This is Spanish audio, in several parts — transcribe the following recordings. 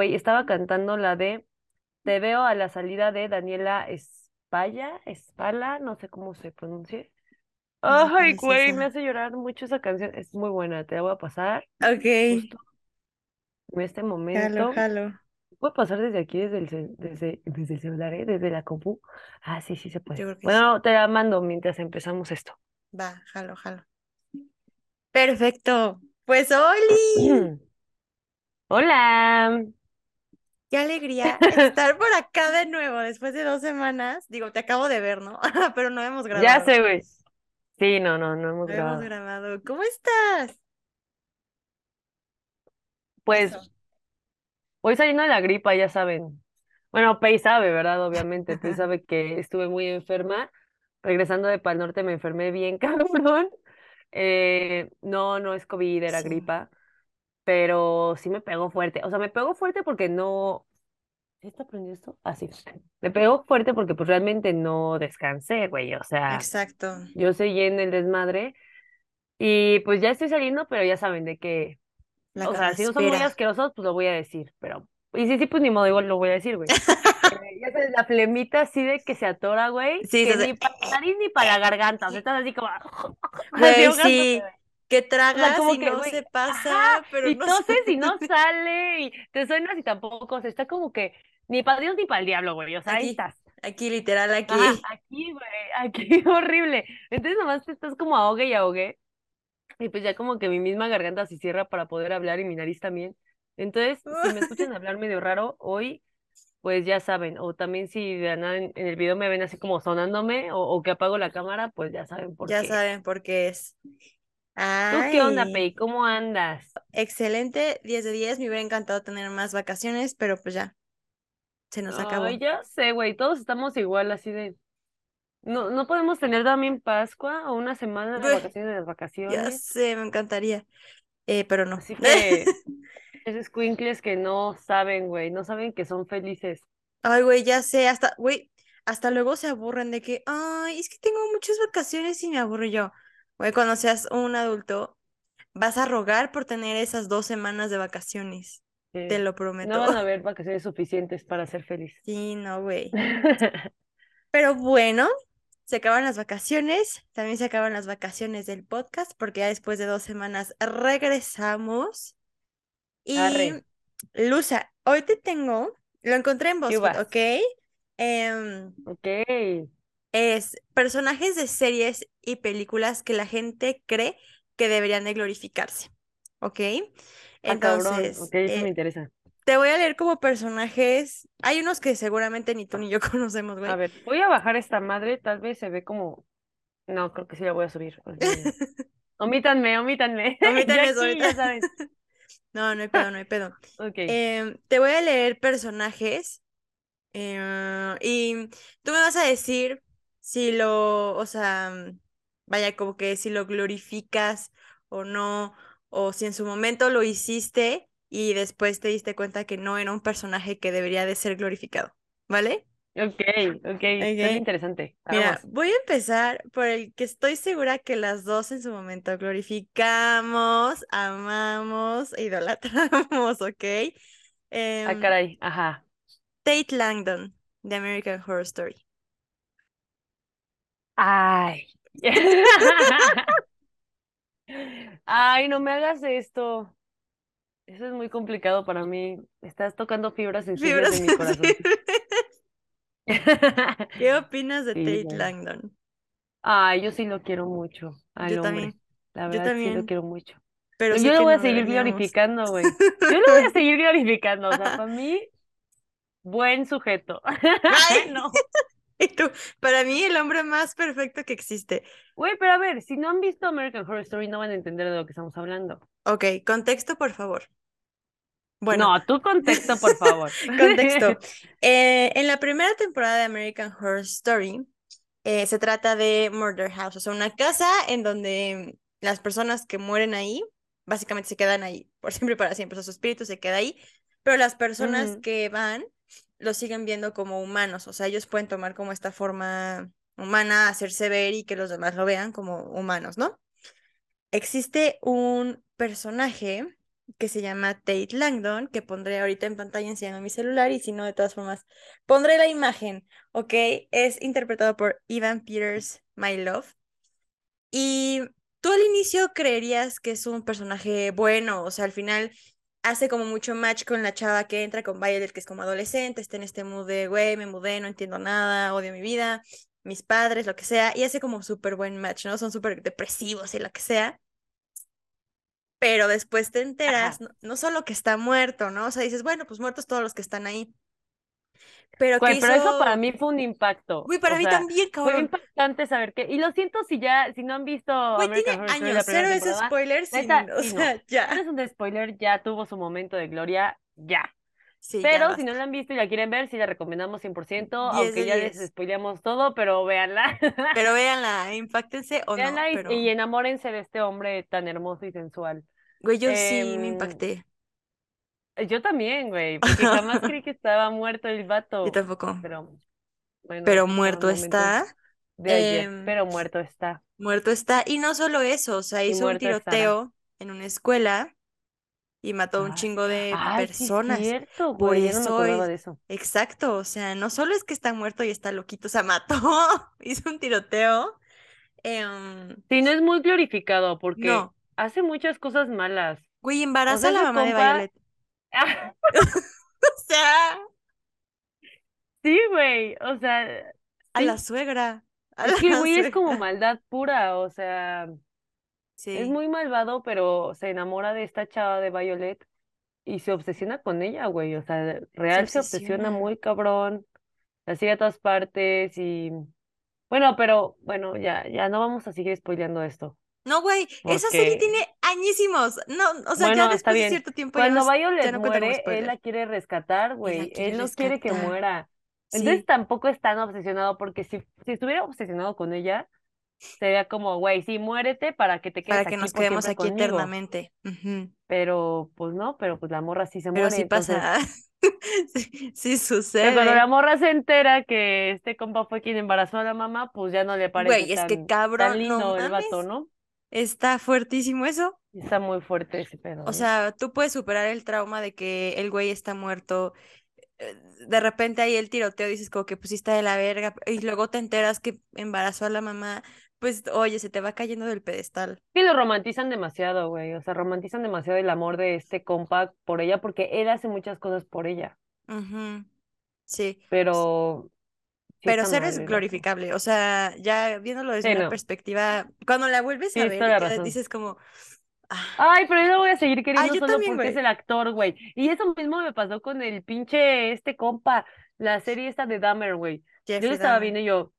güey, estaba cantando la de Te veo a la salida de Daniela Espalla, Espala, no sé cómo se pronuncie. No, Ay, ¿cuál es güey, me hace llorar mucho esa canción. Es muy buena, te la voy a pasar Ok, justo en este jalo, momento. jalo. ¿Puedo pasar desde aquí, desde el, desde, desde el celular, eh? Desde la compu? Ah, sí, sí se puede. sí. Bueno, te la mando mientras empezamos esto. Va, jalo, jalo. Perfecto. Pues, Oli, Hola. Qué alegría estar por acá de nuevo después de dos semanas. Digo, te acabo de ver, ¿no? Pero no hemos Ya grabado. sé, güey. Sí, no, no, no hemos No hemos grabado. grabado. ¿Cómo estás? Pues Eso. voy saliendo de la gripa, ya saben. Bueno, Pei sabe, ¿verdad? Obviamente, Pei sabe que estuve muy enferma. Regresando de Pal Norte me enfermé bien, cabrón. Eh, no, no es COVID, era Sí, gripa, pero sí me pegó fuerte. O sea, me pegó fuerte porque no... ¿Sí está prendido esto? Ah, sí. Me pegó fuerte porque pues realmente no descansé, güey. O sea, exacto. yo seguí en el desmadre y pues ya estoy saliendo, pero ya saben de que... La O sea, si no son muy asquerosos, pues lo voy a decir, pero... Y sí, sí, pues ni modo, igual lo voy a decir, güey. Eh, ya sabes, la flemita así de que se atora, güey, Sí, que se- ni para la nariz ni para la garganta, o sea, estás así como... así Güey, sí. Que O sea, tragas como y que, no güey, se pasa, ajá, pero y no y sale. no sale, y te suenas y tampoco, o sea, está como que ni para Dios ni para el diablo, güey, o sea, ahí Aquí, estás. aquí, literal, Ajá, aquí. aquí, güey, aquí, horrible. Entonces nomás te estás como ahogue y ahogue, y pues ya como que mi misma garganta se cierra para poder hablar y mi nariz también. Entonces, si me escuchan hablar medio raro hoy, pues ya saben, o también si de nada en, el video me ven así como sonándome, o, o que apago la cámara, pues ya saben por Ya qué. saben por qué es. ¿Tú qué onda, Ay, Pei? ¿Cómo andas? excelente, 10 de 10. Me hubiera encantado tener más vacaciones, pero pues ya, se nos Ay, acabó. ya sé, güey, todos estamos igual, así de... No, no podemos tener también Pascua o una semana de vacaciones de las Ya vacaciones. sé, me encantaría, eh, pero no. Así que esos squinkles que no saben, güey, no saben que son felices. Ay, güey, ya sé, hasta, güey, hasta luego se aburren de que, ay, es que tengo muchas vacaciones y me aburro yo. Güey, cuando seas un adulto, vas a rogar por tener esas dos semanas de vacaciones. Te lo No prometo. van a haber vacaciones suficientes para ser feliz. Sí, no, güey. Pero bueno, se acaban las vacaciones, también se acaban las vacaciones del podcast, porque ya después de dos semanas regresamos. Y Arre, Luza, hoy te tengo, lo encontré en ¿qué BuzzFeed, vas? ¿ok? Em, Ok. Es personajes de series y películas que la gente cree que deberían de glorificarse, ¿ok? Ah. Entonces, Ok, eso me eh, interesa. te voy a leer como personajes. Hay unos que seguramente ni tú ni yo conocemos, A güey. ver, voy a bajar esta madre, tal vez se ve como... No, creo que sí la voy a subir. olvídenlo. Omítanme, omítanme. Omítanme aquí, ya. No, no hay pedo, no hay pedo. Ok. Em, te voy a leer personajes eh, y tú me vas a decir si lo, o sea, mm, vaya, como que si lo glorificas o no, o si en su momento lo hiciste y después te diste cuenta que no era un personaje que debería de ser glorificado, ¿vale? Ok, ok, suena Ok. interesante. Mira, voy a empezar por el que estoy segura que las dos en su momento glorificamos, amamos, e idolatramos, ¿ok? Ah, Em, caray, ajá. Tate Langdon, de American Horror Story. Ay. Ay, no me hagas esto. Eso es muy complicado para mí. Estás tocando fibras sensibles Fibras de mi corazón. ¿Qué opinas de Sí, Tate. Langdon? Ay, yo sí lo quiero mucho al Yo hombre. también, La yo verdad sí lo también, quiero mucho. pero Yo sé lo voy a seguir glorificando, güey. Yo lo voy a seguir glorificando. O sea, para mí, buen sujeto. Ay, No. y tú, para mí el hombre más perfecto que existe. Güey, pero a ver, si no han visto American Horror Story, no van a entender de lo que estamos hablando. Ok, contexto, por favor. Bueno, No, tu contexto, por favor. contexto. Eh, en la primera temporada de American Horror Story, eh, se trata de Murder House, o sea, una casa en donde las personas que mueren ahí, básicamente se quedan ahí por siempre y para siempre, o sea, su espíritu se queda ahí, pero las personas que van los siguen viendo como humanos, o sea, ellos pueden tomar como esta forma humana, hacerse ver y que los demás lo vean como humanos, ¿no? Existe un personaje que se llama Tate Langdon, que pondré ahorita en pantalla enseñando mi celular y si no, de todas formas, pondré la imagen, ¿ok? Es interpretado por Ivan Peters, My Love. Y tú al inicio creerías que es un personaje bueno, o sea, al final hace como mucho match con la chava que entra con Violet, que es como adolescente, está en este mood de, güey, me mudé, no entiendo nada, odio mi vida, mis padres, lo que sea, y hace como súper buen match, ¿no? Son súper depresivos y lo que sea. Pero después te enteras, no, no, solo que está muerto, ¿no? O sea, dices, bueno, pues muertos todos los que están ahí. Pero, hizo... pero eso para mí fue un impacto. Güey, para o mí sea, también, cabrón. Fue impactante saber que. Y lo siento si ya, si no han visto. Güey, tiene años, cero es spoiler, sin, Neta, o sí, sea, no. ya. Es un spoiler, ya tuvo su momento de gloria, ya. Sí, pero si no la han visto y la quieren ver, sí la recomendamos 100%, Diez aunque ya les spoileamos todo, pero véanla. Pero véanla, impactense o véanla no. y, Pero... y enamórense de este hombre tan hermoso y sensual. Güey, yo sí me Em, impacté. Yo también, güey, porque jamás creí que estaba muerto el vato. Yo tampoco. Pero, bueno, Pero muerto está. De ayer, Em, pero muerto está. Muerto está. Y no solo eso, o sea, hizo un estará. tiroteo en una escuela y mató a un Ay, chingo de Ay, personas. sí, cierto, Por no me eso es- de eso. Exacto, o sea, no solo es que está muerto y está loquito, o sea, mató, hizo un tiroteo. Em, Sí, no es muy glorificado porque no, hace muchas cosas malas. güey, embaraza a la mamá de Violet. O sea, Sí, güey, o sea, a sí. la suegra. A es que, güey, es como maldad pura, o sea, Sí. es muy malvado, pero se enamora de esta chava de Violet y se obsesiona con ella, güey, o sea, real se obsesiona obsesiona. muy cabrón, la sigue a todas partes y, bueno, pero, bueno, ya, ya no vamos a seguir spoileando esto. No, güey, esa serie tiene añísimos. No, o sea, Bueno, ya después de cierto tiempo ya Cuando no, ya no muere, él la quiere rescatar, güey. Él no quiere que muera. Entonces Sí, tampoco es tan obsesionado, porque si, si estuviera obsesionado con ella, sería como, güey, sí, muérete para que te quedes para que aquí nos quedemos aquí conmigo. eternamente. Pero, pues no, pero pues la morra sí se Pero muere. sí entonces- pasa. sí, sí Pero cuando la sucede. morra se entera que este compa fue quien embarazó a la mamá, pues ya no le parece Güey, es que cabrón, tan no lindo el vato. ¿no? Está fuertísimo eso. Está muy fuerte ese pedo. O sea, tú puedes superar el trauma de que el güey está muerto. eh, De repente ahí el tiroteo dices como que pusiste de la verga y luego te enteras que embarazó a la mamá. Pues oye, se te va cayendo del pedestal. que lo romantizan demasiado, güey. O sea, romantizan demasiado el amor de este compa por ella, porque él hace muchas cosas por ella. Sí. Pero. Pero cero es glorificable, o sea, ya viéndolo desde Sí, una no. perspectiva, cuando la vuelves a es ver, dices como, ah, Ay, pero yo lo voy a seguir queriendo yo solo también, porque es güey. el actor, güey. Y eso mismo me pasó con el pinche este compa, la serie esta de Dahmer, güey. Yo lo estaba viendo y yo,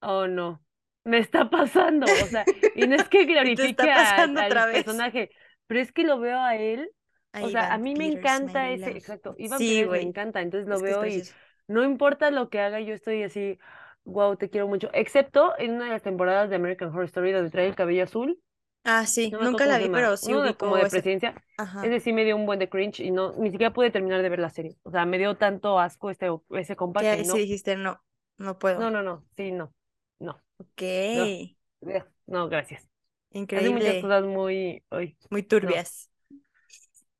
oh no, me está pasando. O sea, y no es que glorifique a- al personaje, pero es que lo veo a él. A O sea, a Ivan mí me encanta ese, love. exacto, Ivan Sí, Peters me encanta, entonces lo es es veo y. no importa lo que haga, yo estoy así, wow, te quiero mucho. Excepto en una de las temporadas de American Horror Story donde trae el cabello azul, Ah, sí, no nunca la vi, pero sí uno como de ese, presidencia, ajá. ese sí me dio un buen de cringe y no, ni siquiera pude terminar de ver la serie. O sea, me dio tanto asco este, ese compa Que sí dijiste, no, no puedo. no, no, no, sí, no, no, Ok, no, no, gracias. Hace muchas increíble, cosas muy, ay, muy no. turbias.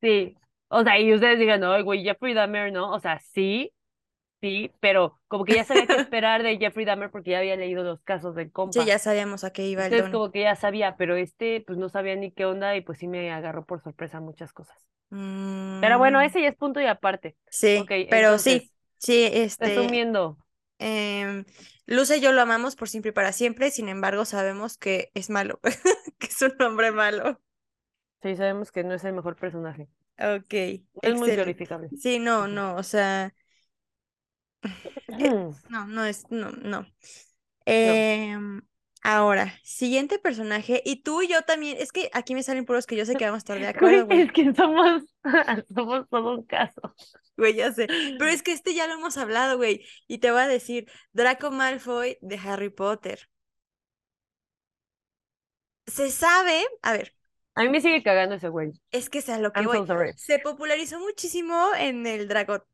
Sí, o sea, y ustedes digan, no, güey, Jeffrey Dahmer, ¿no? O sea, sí, sí, pero como que ya sabía qué esperar de Jeffrey Dahmer porque ya había leído los casos del Sí, compa. ya sabíamos a qué iba el Entonces don. como que ya sabía, pero este pues no sabía ni qué onda y pues sí me agarró por sorpresa muchas cosas. Pero bueno, Mm, ese ya es punto y aparte. sí, pero sí, entonces, sí, este, resumiendo, Em, Luce y yo lo amamos por siempre y para siempre, sin embargo sabemos que es malo, que es un hombre malo. sí sabemos que no es el mejor personaje. Ok, es muy glorificable. Sí, no, no, o sea, eh, no, no es, no, no. Em, ahora, siguiente personaje, y tú y yo también, es que aquí me salen puros que yo sé que vamos a estar de acuerdo, Güey, es que somos, somos todo un caso. güey, ya sé, pero es que este ya lo hemos hablado, güey, y te voy a decir, Draco Malfoy de Harry Potter. Se sabe, a ver, A mí me sigue cagando ese güey. es que es a lo que I'm voy. so. Se popularizó muchísimo en el Draco,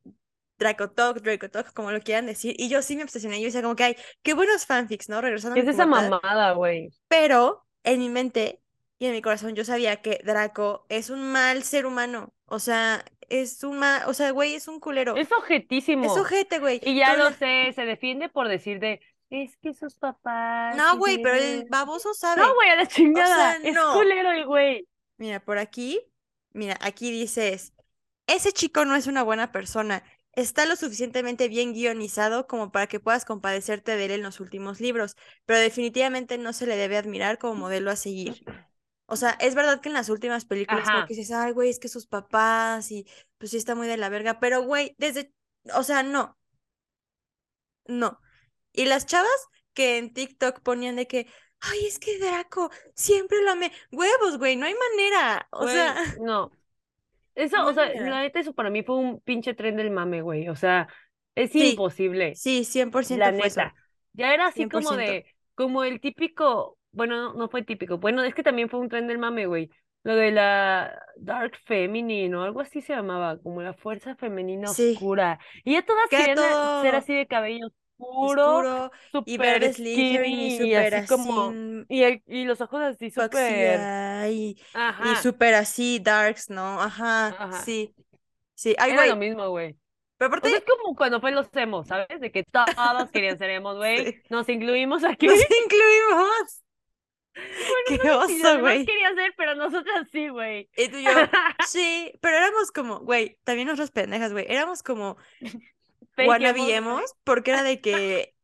Draco Talk, Draco Talk, como lo quieran decir, y yo sí me obsesioné, yo decía como que hay, qué buenos fanfics, ¿no? Regresando a ¿Qué mi es esa mamada, güey? pero en mi mente y en mi corazón yo sabía que Draco es un mal ser humano. O sea, es un mal, o sea, güey, es un culero. Es objetísimo. Es ojete, güey. Y ya lo sé, se defiende por decir de, es que sus papás. No, güey, pero el tienen-". baboso sabe. No, güey, a la chingada. sea, Es no. culero el güey. Mira, por aquí, mira, aquí dices, ese chico no es una buena persona. Está lo suficientemente bien guionizado como para que puedas compadecerte de él en los últimos libros, pero definitivamente no se le debe admirar como modelo a seguir. O sea, es verdad que en las últimas películas como que dices, ay, güey, es que sus papás y pues sí está muy de la verga, pero güey, desde, o sea, no, no. Y las chavas que en TikTok ponían de que, ay, es que Draco, siempre lo amé. Huevos, güey, no hay manera. O Güey, sea, no. Eso, no o sea, la neta, eso para mí fue un pinche tren del mame, güey. O sea, es Sí, imposible. sí, 100% La fue eso. neta. Ya era así como 100%. de, como el típico, bueno, no, fue típico. Bueno, es que también fue un tren del mame, güey. Lo de la Dark Feminine o algo así se llamaba, como la fuerza femenina Sí. oscura. Y ya todas querían a- ser así de cabello oscuro, y verde skinny y súper así como, y, el- y los ojos así súper, y, y ajá, súper así darks, ¿no? Ajá, Ajá. sí. Sí, ay, era lo mismo, güey. Pero O sea, aparte, es como cuando fue los emos, ¿sabes? De que todos querían ser emos, güey. Sí. Nos incluimos aquí. nos incluimos. Qué los oso, demás güey. querían ser, pero nosotras sí, güey. Y tú y yo, sí, pero éramos como, güey, también nosotros pendejas, güey, éramos como Fake wannabe emos, güey. emos, porque era de que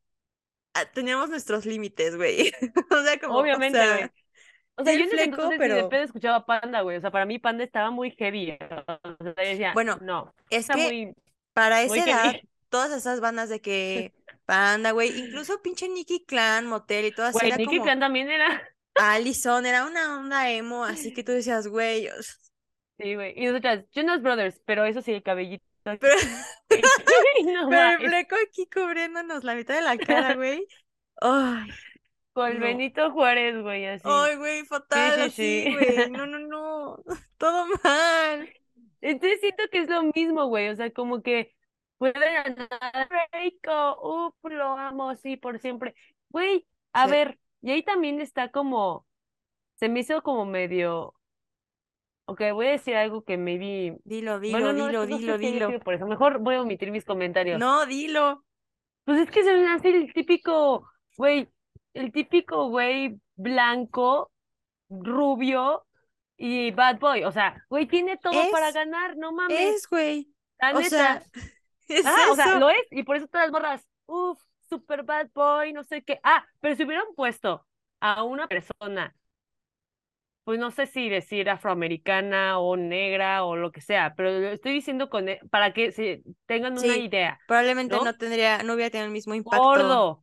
ah, teníamos nuestros límites, güey. O sea, como, o Obviamente, sea, güey. O sea, yo en ese fleco, entonces de pedo escuchaba Panda, güey. O sea, para mí Panda estaba muy heavy. O sea, yo decía, Bueno, no, es que muy, para esa edad, heavy. todas esas bandas de que Panda, güey, incluso pinche Nicky Clan, Motel y todas, Güey, era Nicky como Clan también era. Allison, era una onda emo, así que tú decías, güey, o- Sí, güey. Y nosotras, Jonas Brothers, pero eso sí, el cabellito. Pero. No pero el fleco aquí cubriéndonos la mitad de la cara, güey. Ay, Con no. Benito Juárez, güey, así. ay, güey, fatal, sí, así, sí. güey. No, no, no, todo mal. Entonces siento que es lo mismo, güey. O sea, como que andar Reiko, uf, lo amo, sí, por siempre. Güey, a Sí. ver, y ahí también está como, se me hizo como medio, ok, voy a decir algo que maybe, Dilo, dilo, bueno, no, es dilo, que no sé dilo, haya dilo. sido por eso, mejor voy a omitir mis comentarios. No, dilo. Pues es que se me hace el típico, güey, el típico güey blanco, rubio y bad boy. O sea, güey, tiene todo para ganar, no mames. Es, güey. La O neta. sea, es Ah, o sea, eso. lo es, y por eso todas las morras, uff, super bad boy, no sé qué. Ah, pero si hubieran puesto a una persona, pues no sé si decir afroamericana o negra o lo que sea, pero lo estoy diciendo con e- para que se tengan una idea. Probablemente ¿no? no tendría, no hubiera tenido el mismo impacto. Gordo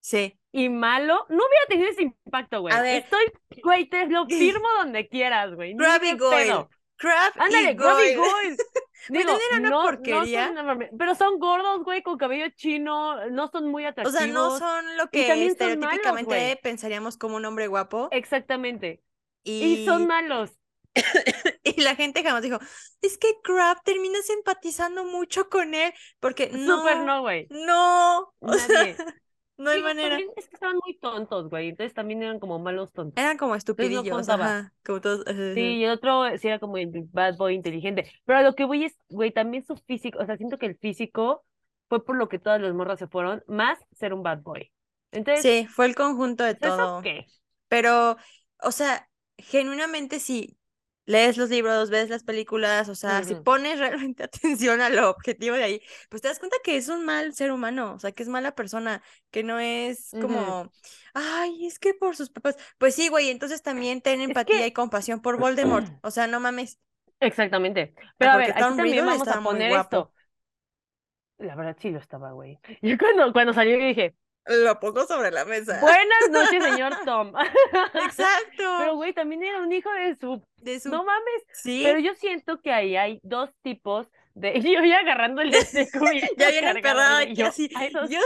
Sí. y malo, no hubiera tenido ese impacto, güey. A ver. Estoy, güey, te lo firmo donde quieras, güey. Grabby de Goyle. Crab Ándale, y Goyle. Goyle. Güey, Digo, también era una no, no porquería. son mame- pero son gordos, güey, con cabello chino, no son muy O atractivos. sea, no son lo y que malos, estereotípicamente güey. pensaríamos como un hombre guapo. Exactamente. Y, Y son malos. y la gente jamás dijo, es que Crab terminas empatizando mucho con él. Porque no, Súper no, güey. no, o sea, Nadie. no hay manera. es que estaban muy tontos, güey. Entonces también eran como malos tontos. Eran como no estupidillos, contaba. ajá, como todos. ajá. Sí, y el otro sí era como el bad boy inteligente. Pero a lo que voy es, güey, también su físico, o sea, siento que el físico fue por lo que todas las morras se fueron, más ser un bad boy. Entonces, Sí, fue el conjunto de ¿eso todo. qué? Pero, o sea, genuinamente si lees los libros, ves las películas, o sea, si pones realmente atención a lo objetivo de ahí, pues te das cuenta que es un mal ser humano, o sea, que es mala persona, que no es como, ay, es que por sus papás. Pues sí, güey, entonces también ten empatía que- y compasión por Voldemort, o sea, no mames. Exactamente. Pero a ver, aquí también vamos a poner esto. La verdad sí lo estaba, güey. Yo cuando, cuando salió yo dije, Lo pongo sobre la mesa. buenas noches, señor Tom. Exacto. Pero, güey, también era un hijo de su... de su... No mames. Sí, Pero yo siento que ahí hay dos tipos de... Yo ya agarrando el de ya viene y aquí yo, así. Hay dos yo-.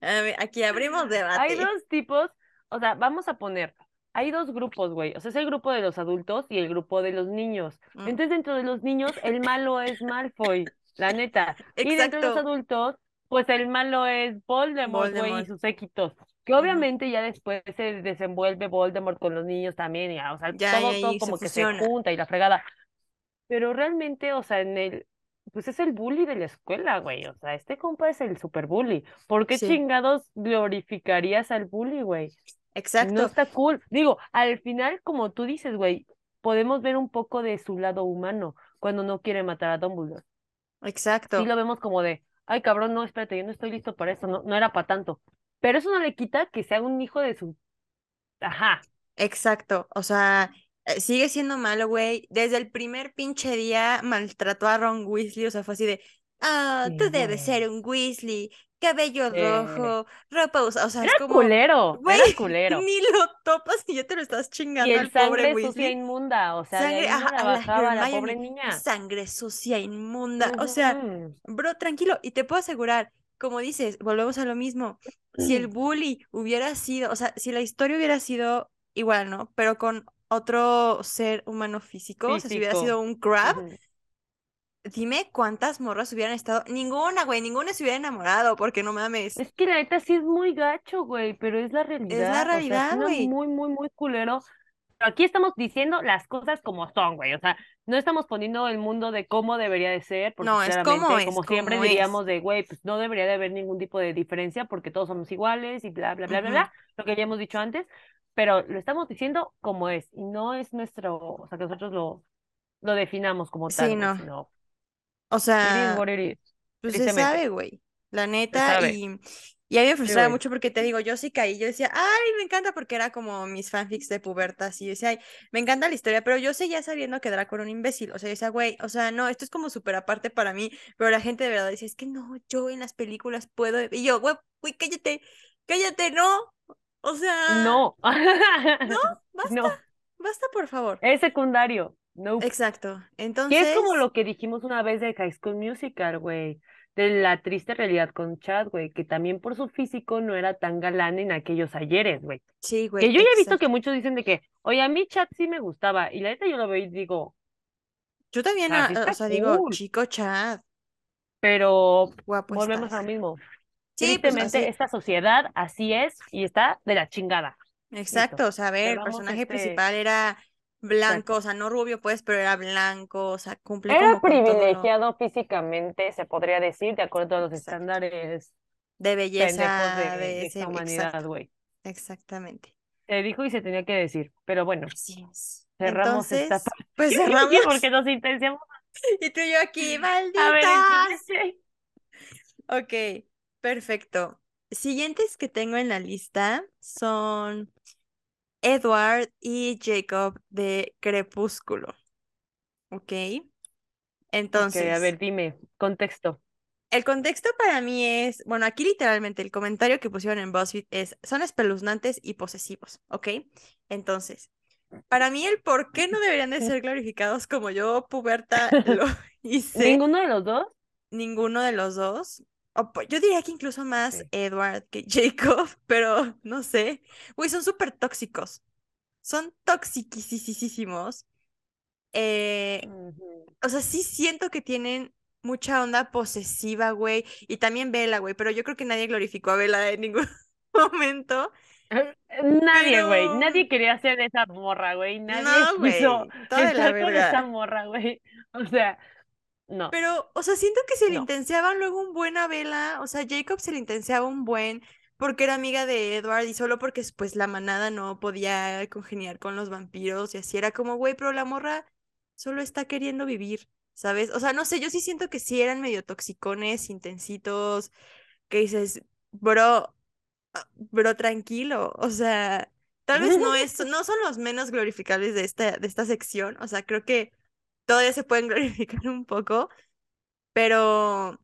A ver, aquí abrimos debate. Hay dos tipos, o sea, vamos a poner, hay dos grupos, güey. O sea, es el grupo de los adultos y el grupo de los niños. Mm. Entonces, dentro de los niños, el malo es Malfoy, la neta. Y dentro de los Exacto. adultos, pues el malo es Voldemort, güey, y sus séquitos. Que obviamente ya después se desenvuelve Voldemort con los niños también, y, ah, o sea, Ya, todo, todo ahí se como que se junta y la fregada. Pero realmente, o sea, en el, pues es el bully de la escuela, güey. O sea, este compa es el super bully. ¿Por qué Sí, chingados glorificarías al bully, güey? No exacto, está cool. Digo, al final, como tú dices, güey, podemos ver un poco de su lado humano cuando no quiere matar a Dumbledore. Sí exacto. lo vemos como de, ay, cabrón, no, espérate, yo no estoy listo para eso, no, no era para tanto. Pero eso no le quita que sea un hijo de su... Ajá. Exacto, o sea, eh, sigue siendo malo, güey. Desde el primer pinche día maltrató a Ron Weasley, o sea, fue así de, ah, Sí, tú debes ser un Weasley, cabello Eh, rojo, ropa usada, o sea, Era es como, culero, era culero. ni lo topas y ya te lo estás Y chingando el al pobre sangre sucia Weasley. inmunda, o sea, Sangre, ahí ajá, no la a la bajaba la pobre niña. sangre sucia, inmunda, o sea, bro, tranquilo, y te puedo asegurar, como dices, volvemos a lo mismo, si el bully hubiera sido, o sea, si la historia hubiera sido igual, ¿no? Pero con otro ser humano físico, o sea, si hubiera Físico. sido un crab. Dime cuántas morras hubieran estado, ninguna, güey, ninguna se hubiera enamorado, porque no mames, Es que la neta sí es muy gacho, güey, pero es la es la realidad, o sea, realidad, suena güey. muy, muy, muy culero. Pero aquí estamos diciendo las cosas como son, güey, o sea, no estamos poniendo el mundo de cómo debería de ser, porque No, es como es, como siempre como es. diríamos de, güey, pues no debería de haber ningún tipo de diferencia porque todos somos iguales y bla, bla, bla, bla, bla, lo que ya hemos dicho antes, pero lo estamos diciendo como es, y no es nuestro, o sea, que nosotros lo, lo definamos como tal, Sí, no, sino o sea... Pues se sabe, güey. La neta, y, y a mí me frustraba mucho porque te digo, yo sí caí. Yo decía, ay, me encanta porque era como mis fanfics de pubertas. Y yo decía, ay, me encanta la historia, pero yo seguía sabiendo que Draco era un imbécil. O sea, yo decía, güey, o sea, no, esto es como súper aparte para mí. Pero la gente de verdad decía, es que no, yo en las películas puedo. Y yo, güey, güey, cállate, cállate, no. O sea, No, no, basta, no, basta, por favor. es secundario, no. Exacto. Que es como Entonces, lo que dijimos una vez de High School Musical, güey, de la triste realidad con Chad, güey, que también por su físico no era tan galán en aquellos ayeres, güey. sí, Que güey, yo ya he visto que muchos dicen de que, oye, a mí Chad sí me gustaba, y la neta yo lo veo y digo, o Yo también, sea, sí ah, o está sea, digo, chico Chad, pero guapo volvemos a lo estás. mismo. Sí, pues Tristemente, esta sociedad así es y está de la chingada. Listo. exacto, o sea, a ver, el personaje este. principal era blanco, o sea, no rubio, pues, pero era blanco, o sea, cumple Era como lo privilegiado físicamente, se podría decir, de acuerdo a los exacto, estándares de belleza, de, esta humanidad, güey. exactamente. Se dijo y se tenía que decir, pero bueno, Así es. cerramos esta Entonces, parte pues cerramos. porque nos intenciamos Y tú y yo aquí, a ver. Ok, perfecto. Siguientes que tengo en la lista son Edward y Jacob de Crepúsculo. Ok. Ok, a Entonces, ver, dime, contexto. el contexto para mí es, bueno, aquí literalmente el comentario que pusieron en BuzzFeed es, son espeluznantes y posesivos, ¿ok? Entonces, para mí el por qué no deberían de ser glorificados como yo, puberta, lo hice, ¿Ninguno de los dos? ninguno de los dos. Yo diría que incluso más Ok. Edward que Jacob, pero no sé. Güey, son súper tóxicos. Son toxiquísimos. Eh, Ujú. o sea, sí siento que tienen mucha onda posesiva, güey. Y también Bella, güey. Pero yo creo que nadie glorificó a Bella en ningún momento. Nadie, güey, Pero nadie quería ser esa morra, güey, nadie no, quiso la estar con esa morra, güey. O sea, no, Pero, o sea, siento que se le no. intenseaban luego un buen a Bella. O sea, Jacob se le intenseaba un buen porque era amiga de Edward y solo porque pues la manada no podía congeniar con los vampiros y así era como, güey, pero la morra solo está queriendo vivir, ¿sabes? O sea, no sé, yo sí siento que sí eran medio toxicones, intensitos, que dices, bro, bro, tranquilo. O sea, tal vez no es, no son los menos glorificables de esta, de esta sección. O sea, creo que todavía se pueden glorificar un poco, pero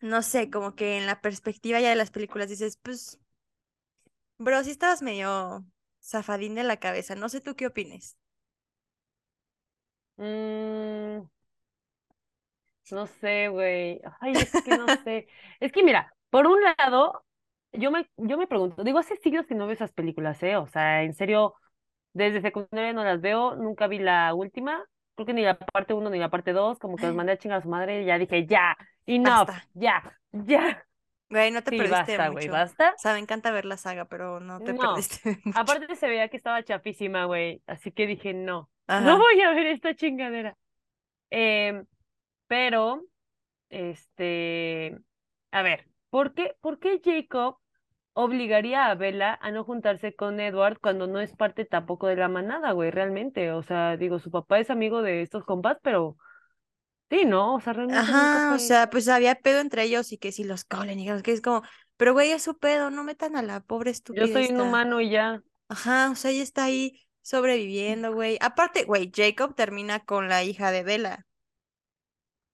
no sé, como que en la perspectiva ya de las películas dices, pues, bro, sí estabas medio zafadín de la cabeza. No sé tú qué opines. Mm, no sé, güey. Ay, es que no sé. Es que mira, por un lado, yo me, yo me pregunto, digo, hace siglos que no veo esas películas, ¿eh? O sea, en serio, desde secundaria no las veo, nunca vi la última, creo que ni la parte uno ni la parte dos, como que los mandé a chingar a su madre y ya dije, ya, enough, Basta. ya, ya. Güey, no te Sí, perdiste basta, güey, mucho. basta. O sea, me encanta ver la saga, pero no te No. perdiste mucho. Aparte se veía que estaba chafísima, güey. Así que dije, no, Ajá. no voy a ver esta chingadera. Em, pero, este, a ver, ¿por qué, por qué Jacob obligaría a Bella a no juntarse con Edward cuando no es parte tampoco de la manada, güey, realmente? O sea, digo, su papá es amigo de estos compas, pero sí, ¿no? O sea, realmente Ajá, o sea, pues había pedo entre ellos y que si los colen y que es como, pero güey, es su pedo, no metan a la pobre Yo estúpida soy un esta. humano y ya. Ajá, o sea, ella está ahí sobreviviendo, güey. Aparte, güey, Jacob termina con la hija de Bella.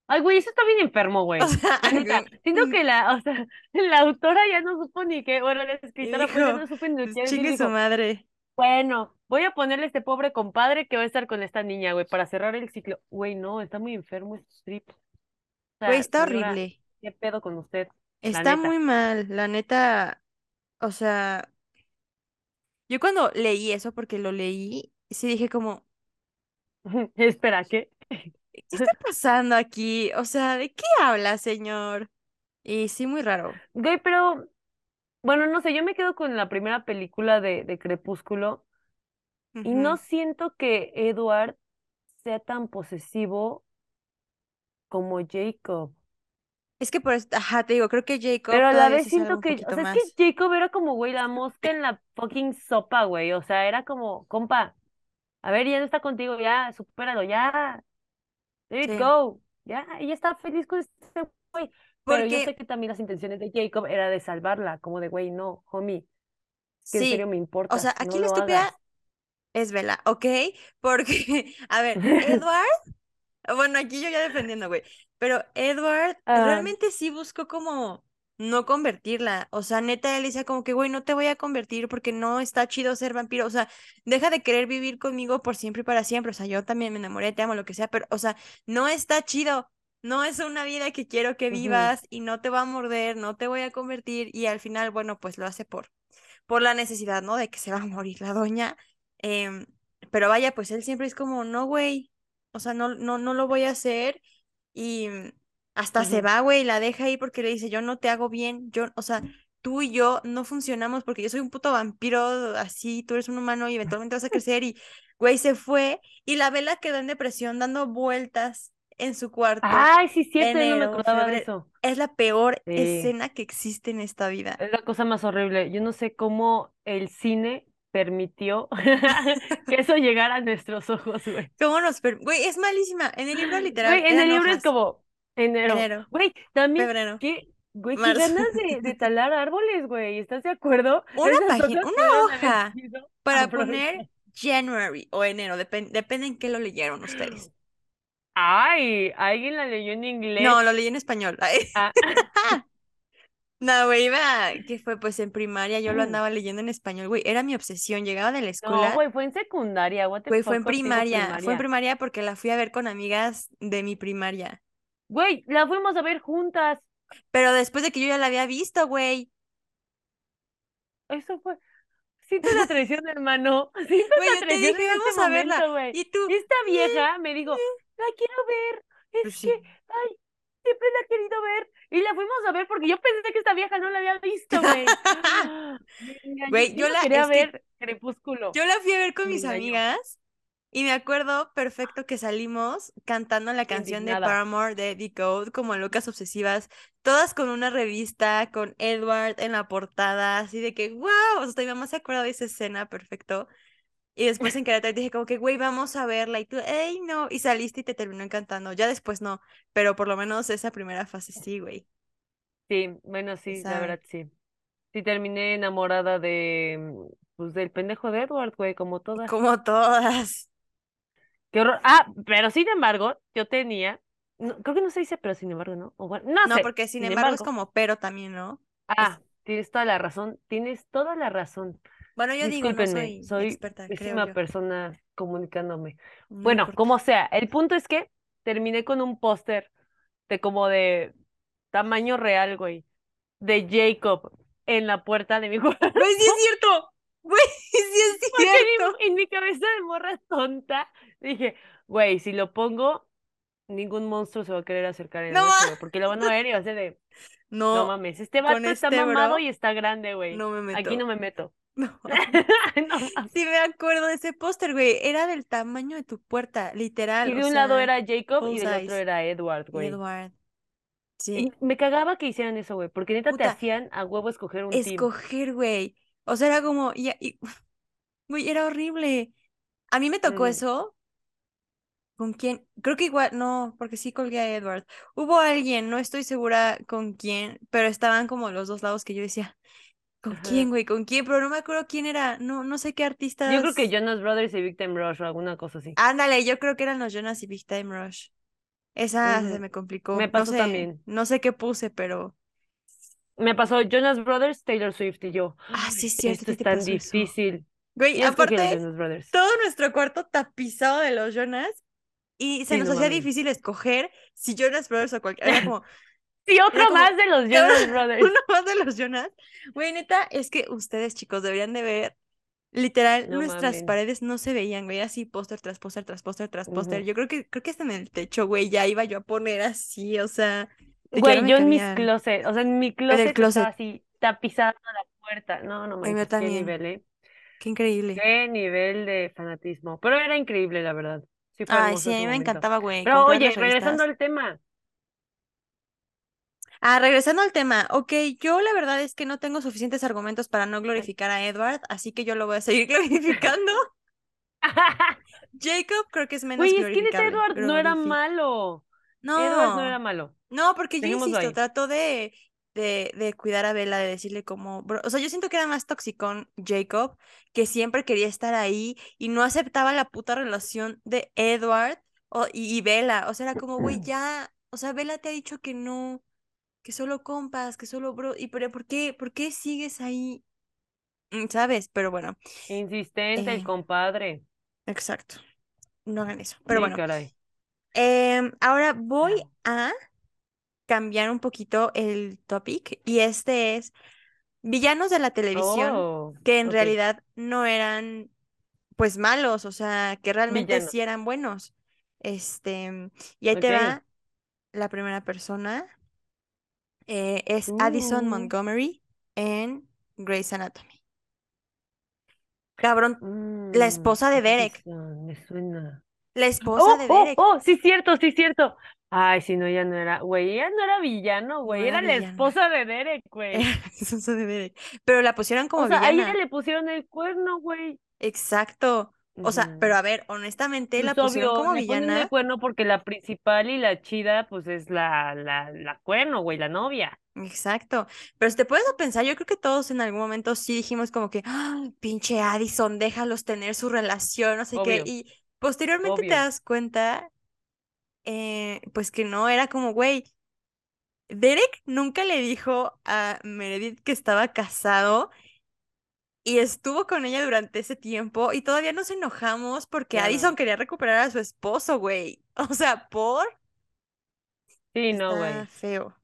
Ay, güey, eso está bien enfermo, güey. O sea, siento que la, o sea, la autora ya no supo ni qué, bueno, la escritora pues ya dijo, no supo ni pues qué chingue su dijo, madre. bueno, voy a ponerle a este pobre compadre que va a estar con esta niña, güey, para cerrar el ciclo. Güey, no, está muy enfermo este strip. O Güey, está señora, horrible. ¿qué pedo con usted? Está muy mal, la neta. O sea, yo cuando leí eso, porque lo leí, sí dije como, Espera, ¿qué? ¿Qué está pasando aquí? O sea, ¿de qué habla, señor? Y sí, muy raro. Güey, pero, bueno, no sé, yo me quedo con la primera película de, de Crepúsculo y no siento que Edward sea tan posesivo como Jacob. Es que por eso, ajá, te digo, creo que Jacob Pero a la vez siento que, o sea, es que Jacob era como, güey, la mosca en la fucking sopa, güey. O sea, era como, compa, a ver, ya no está contigo, ya, supéralo, ya, let it Sí. go. Ya, ella está feliz con este güey. Pero yo sé que también las intenciones de Jacob era de salvarla, como de, güey, no, homie, que en serio sí, me o importa, sea, no aquí la estúpida hagas. es Bella, ¿ok? Porque, a ver, Edward, bueno, aquí yo ya defendiendo, güey, pero Edward realmente sí buscó como no convertirla, o sea, neta, él decía como que, güey, no te voy a convertir porque no está chido ser vampiro, o sea, deja de querer vivir conmigo por siempre y para siempre, o sea, yo también me enamoré, te amo, lo que sea, pero, o sea, no está chido. No es una vida que quiero que vivas y no te va a morder, no te voy a convertir y al final, bueno, pues lo hace por, por la necesidad, ¿no? De que se va a morir la doña. Em, pero vaya, pues él siempre es como, no, güey, o sea, no, no, no lo voy a hacer. Y hasta se va, güey, y la deja ahí porque le dice, yo no te hago bien, yo, o sea, tú y yo no funcionamos porque yo soy un puto vampiro así, tú eres un humano y eventualmente vas a crecer y, güey, se fue y la vela quedó en depresión dando vueltas en su cuarto, Ay, sí, cierto, yo no me enero, acordaba de eso. Es la peor Sí. escena que existe en esta vida. Es la cosa más horrible. Yo no sé cómo el cine permitió que eso llegara a nuestros ojos, güey. ¿Cómo nos Güey, es malísima. En el libro literal Güey, en el libro es como enero. Enero, Güey, también, febrero, qué, güey, qué ganas de, de talar árboles, güey. ¿Estás de acuerdo? Una página, una hoja para poner. January o enero, depen- depende en qué lo leyeron ustedes. Ay, alguien la leyó en inglés. No, lo leí en español. Ah, No, güey, iba, ¿qué fue? Pues en primaria yo lo andaba leyendo en español, güey, era mi obsesión. Llegaba de la no, escuela, güey, fue en secundaria. Güey, fue en primaria, fue en primaria porque la fui a ver con amigas de mi primaria. Güey, la fuimos a ver juntas. Pero después de que yo ya la había visto, güey. Eso fue. Siento la traición, hermano. Siento Güey, la yo te traición dije, en vamos este a verla. momento, güey. Y tú, Esta "Eh, vieja me dijo, eh". la quiero ver. Pues Es sí. que, ay, siempre la he querido ver. Y la fuimos a ver porque yo pensé que esta vieja no la había visto, güey. Güey, yo no la- quería que ver Crepúsculo. Yo la fui a ver con mis amigas y me acuerdo perfecto que salimos cantando la canción de. Paramore de The Code como locas obsesivas, todas con una revista, con Edward en la portada, así de que, wow, o sea, mi mamá se acuerda de esa escena, perfecto. Y después en Querétaro dije como que, güey, vamos a verla y tú, ey, no, y saliste y te terminó encantando. Ya después no, pero por lo menos esa primera fase sí, güey. Sí, bueno, sí, la verdad, sí. Sí, terminé enamorada de, pues, del pendejo de Edward, güey, como todas. Como todas. Qué horror. Ah, pero sin embargo, yo tenía, no, creo que no se dice, pero sin embargo, ¿no? O bueno, no No, sé. porque sin sin embargo es como pero también, ¿no? Ah, tienes toda la razón, tienes toda la razón. Bueno, yo digo, no soy soy experta, yo. persona comunicándome. No Bueno, como sea, el punto es que terminé con un póster de como de tamaño real, güey, de Jacob en la puerta de mi cuarto. Güey, sí es cierto. Güey, sí es Porque cierto. en mi, en mi cabeza de morra tonta dije, güey, si lo pongo, ningún monstruo se va a querer acercar en No, porque lo van a ver y va a ser de, no no, mames, este vato está este mamado bro, y está grande, güey. no me Aquí meto. no me meto. No. Sí me acuerdo de ese póster, güey. Era del tamaño de tu puerta, literal. Y o de un lado era Jacob y del otro era Edward, güey. Edward. Sí. Y me cagaba que hicieran eso, güey, porque neta te hacían a huevo escoger un escoger, güey. O sea, era como, güey, era horrible. A mí me tocó Ujú. eso. ¿Con quién? Creo que igual, no, porque sí colgué a Edward. Hubo alguien, no estoy segura con quién, pero estaban como los dos lados que yo decía, ¿con Ajá. quién, güey? ¿Con quién? Pero no me acuerdo quién era. No, no sé qué artistas. Yo creo que Jonas Brothers y Victim Rush o alguna cosa así. Ándale, yo creo que eran los Jonas y Big Time Rush. Esa se me complicó. Me No pasó sé, también. no sé qué puse, pero. Me pasó Jonas Brothers, Taylor Swift y yo. Ah, sí, "Ay, es cierto, Esto ¿qué es tan pasó eso? difícil. Güey, aparte, todo nuestro cuarto tapizado de los Jonas y se Sí, nos no hacía mames. difícil escoger si Jonas Brothers o cualquier. Era como, Sí, era otro como, más de los Jonas Brothers. uno más de los Jonas. Güey, neta, es que ustedes, chicos, deberían de ver. Literal, No nuestras mames. paredes no se veían, güey, así póster tras póster tras póster tras póster. Yo creo que creo que hasta en el techo, güey, ya iba yo a poner así, o sea, Güey, yo en mis cabía closet, o sea, en mi en el closet estaba así tapizada la puerta. No, no manches, qué nivel, ¿eh? Qué increíble. Qué nivel de fanatismo. Pero era increíble, la verdad. Sí Ay, sí, a mí me momento. encantaba, güey, Pero oye, regresando al tema. Ah, regresando al tema, ok, yo la verdad es que no tengo suficientes argumentos para no glorificar a Edward, así que yo lo voy a seguir glorificando. Jacob creo que es menos Güey, es que. Edward no era malo. Edward no era No, malo. no, porque yo Dejémoslo insisto, ahí. trató de, de, de cuidar a Bella, de decirle como, bro- o sea, yo siento que era más toxicón Jacob, que siempre quería estar ahí y no aceptaba la puta relación de Edward o, y, y Bella, o sea, era como, güey, ya, o sea, Bella te ha dicho que no, que solo compas, que solo bro, y pero ¿por qué, por qué sigues ahí? Mm, ¿Sabes? Pero bueno, Insistente el eh, compadre. exacto, no hagan eso. Pero Sí, bueno, caray. em, ahora voy a cambiar un poquito el topic y este es villanos de la televisión Oh, que en realidad no eran pues malos, o sea, que realmente Villano. sí eran buenos. Este, y ahí te va la primera persona, eh, es Addison Uh, Montgomery en Grey's Anatomy. Cabrón, la mm, esposa de Derek, me suena. La esposa Oh, de oh, Derek, oh, sí, cierto, sí, cierto. Ay, si no, ella no era, güey, ella no era villano, no güey, era era la villana, esposa de Derek, güey. era la esposa de Derek, pero la pusieron O como sea, a ella villana. le pusieron el cuerno, güey. Exacto. O sea, pero a ver, honestamente Pues la pusieron obvio, como ponen el villana. cuerno porque la principal y la chida, pues es la, la, la cuerno, güey, la novia. Exacto. Pero si te puedes a pensar, yo creo que todos en algún momento sí dijimos como que, "Ah, pinche Addison, déjalos tener su relación, no sé qué. Y posteriormente te das cuenta, eh, pues que no, era como, güey, Derek nunca le dijo a Meredith que estaba casado y estuvo con ella durante ese tiempo y todavía nos enojamos porque Addison quería recuperar a su esposo, güey. O sea, por... Sí, no, Está güey. feo,